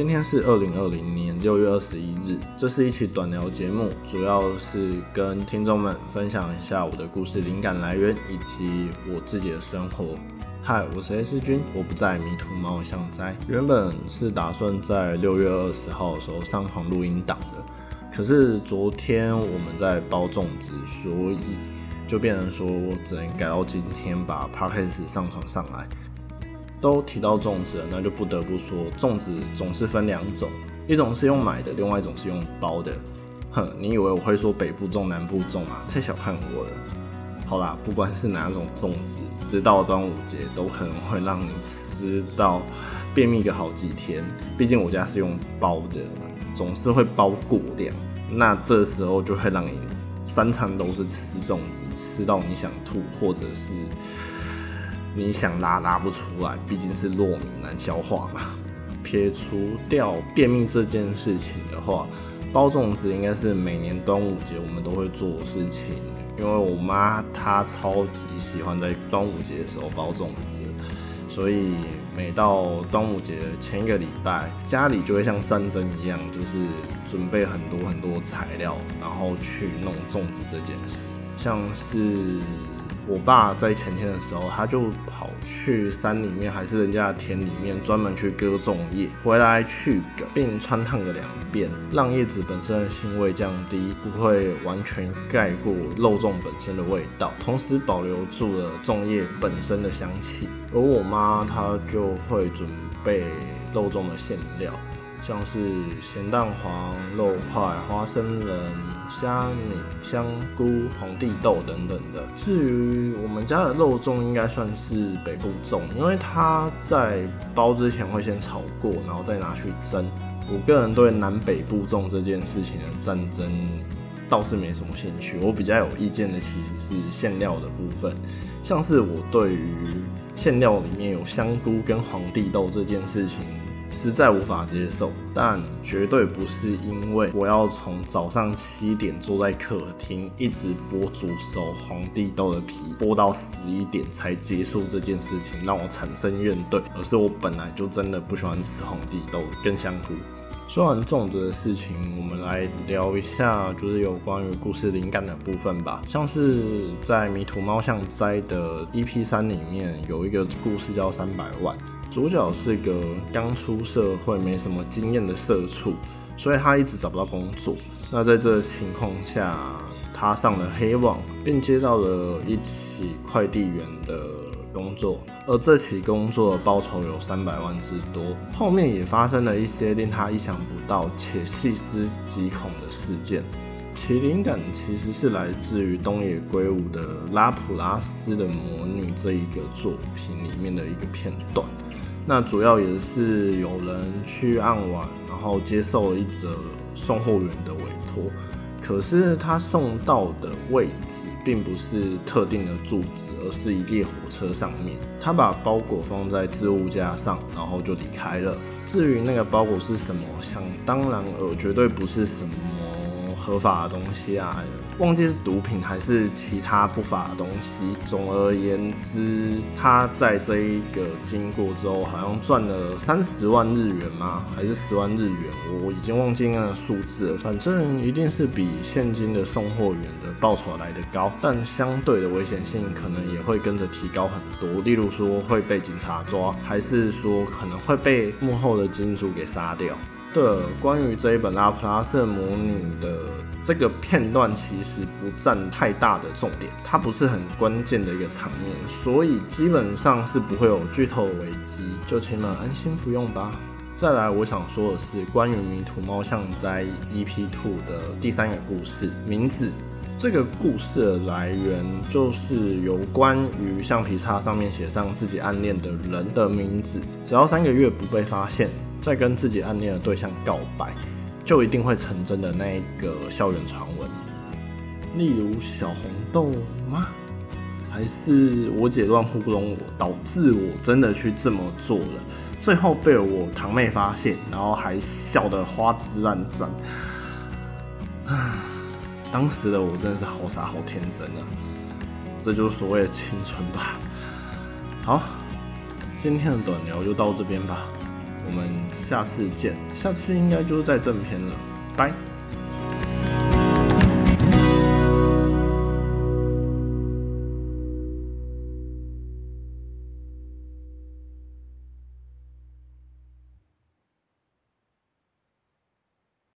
今天是二零二零年六月二十一日，这是一期短聊节目，主要是跟听众们分享一下我的故事灵感来源以及我自己的生活。嗨，我是 S 君，我不在迷途猫巷哉。原本是打算在六月二十号的时候上传录音档的，可是昨天我们在包粽子，所以就变成说我只能改到今天把 podcast 上传上来。都提到粽子了，那就不得不说，粽子总是分两种，一种是用买的，另外一种是用包的。哼，你以为我会说北部粽、南部粽啊？太小看我了。好啦，不管是哪种粽子，直到端午节都可能会让你吃到便秘个好几天。毕竟我家是用包的，总是会包过量，那这时候就会让你三餐都是吃粽子，吃到你想吐，或者是。你想拉拉不出来，毕竟是糯米难消化嘛。撇除掉便秘这件事情的话，包粽子应该是每年端午节我们都会做的事情。因为我妈她超级喜欢在端午节的时候包粽子，所以每到端午节前一个礼拜，家里就会像战争一样，就是准备很多很多材料，然后去弄粽子这件事，像是。我爸在前天的时候，他就跑去山里面，还是人家的田里面，专门去割粽叶，回来去梗，并穿烫个两遍，让叶子本身的腥味降低，不会完全盖过肉粽本身的味道，同时保留住了粽叶本身的香气。而我妈她就会准备肉粽的馅料。像是咸蛋黄、肉块、花生仁、虾米、香菇、红地豆等等的。至于我们家的肉粽，应该算是北部粽，因为它在包之前会先炒过，然后再拿去蒸。我个人对南北部粽这件事情的战争倒是没什么兴趣，我比较有意见的其实是馅料的部分，像是我对于馅料里面有香菇跟黄地豆这件事情。实在无法接受，但绝对不是因为我要从早上七点坐在客厅一直剥煮熟红地豆的皮，剥到十一点才结束这件事情让我产生怨怼，而是我本来就真的不喜欢吃红地豆跟香菇。说完粽子的事情，我们来聊一下就是有关于故事灵感的部分吧。像是在迷途猫像斋的 EP 三里面有一个故事叫三百万。主角是个刚出社会、没什么经验的社畜，所以他一直找不到工作。那在这情况下，他上了黑网，并接到了一起快递员的工作，而这起工作的报酬有三百万之多。后面也发生了一些令他意想不到且细思极恐的事件。其灵感其实是来自于东野圭吾的《拉普拉斯的魔女》这一个作品里面的一个片段。那主要也是有人去暗网，然后接受了一则送货员的委托，可是他送到的位置并不是特定的住址，而是一列火车上面。他把包裹放在置物架上，然后就离开了。至于那个包裹是什么，想当然尔，绝对不是什么合法的东西啊。忘记是毒品还是其他不法的东西。总而言之，他在这一个经过之后，好像赚了三十万日元吗？还是十万日元？我已经忘记那个数字了。反正一定是比现金的送货员的报酬来的高，但相对的危险性可能也会跟着提高很多。例如说会被警察抓，还是说可能会被幕后的金主给杀掉。对，关于这一本《拉普拉斯魔女》的。这个片段其实不占太大的重点，它不是很关键的一个场面，所以基本上是不会有剧透的危机，就请你们安心服用吧。再来，我想说的是关于《迷途猫像在 EP Two 的第三个故事名字。这个故事的来源就是有关于橡皮擦上面写上自己暗恋的人的名字，只要三个月不被发现，再跟自己暗恋的对象告白。就一定会成真的那一个校园传闻，例如小红豆吗？还是我姐乱糊弄我，导致我真的去这么做了，最后被我堂妹发现，然后还笑得花枝乱颤。当时的我真的是好傻好天真啊！这就是所谓的青春吧。好，今天的短聊就到这边吧。我们下次见，下次应该就是在正片了，拜。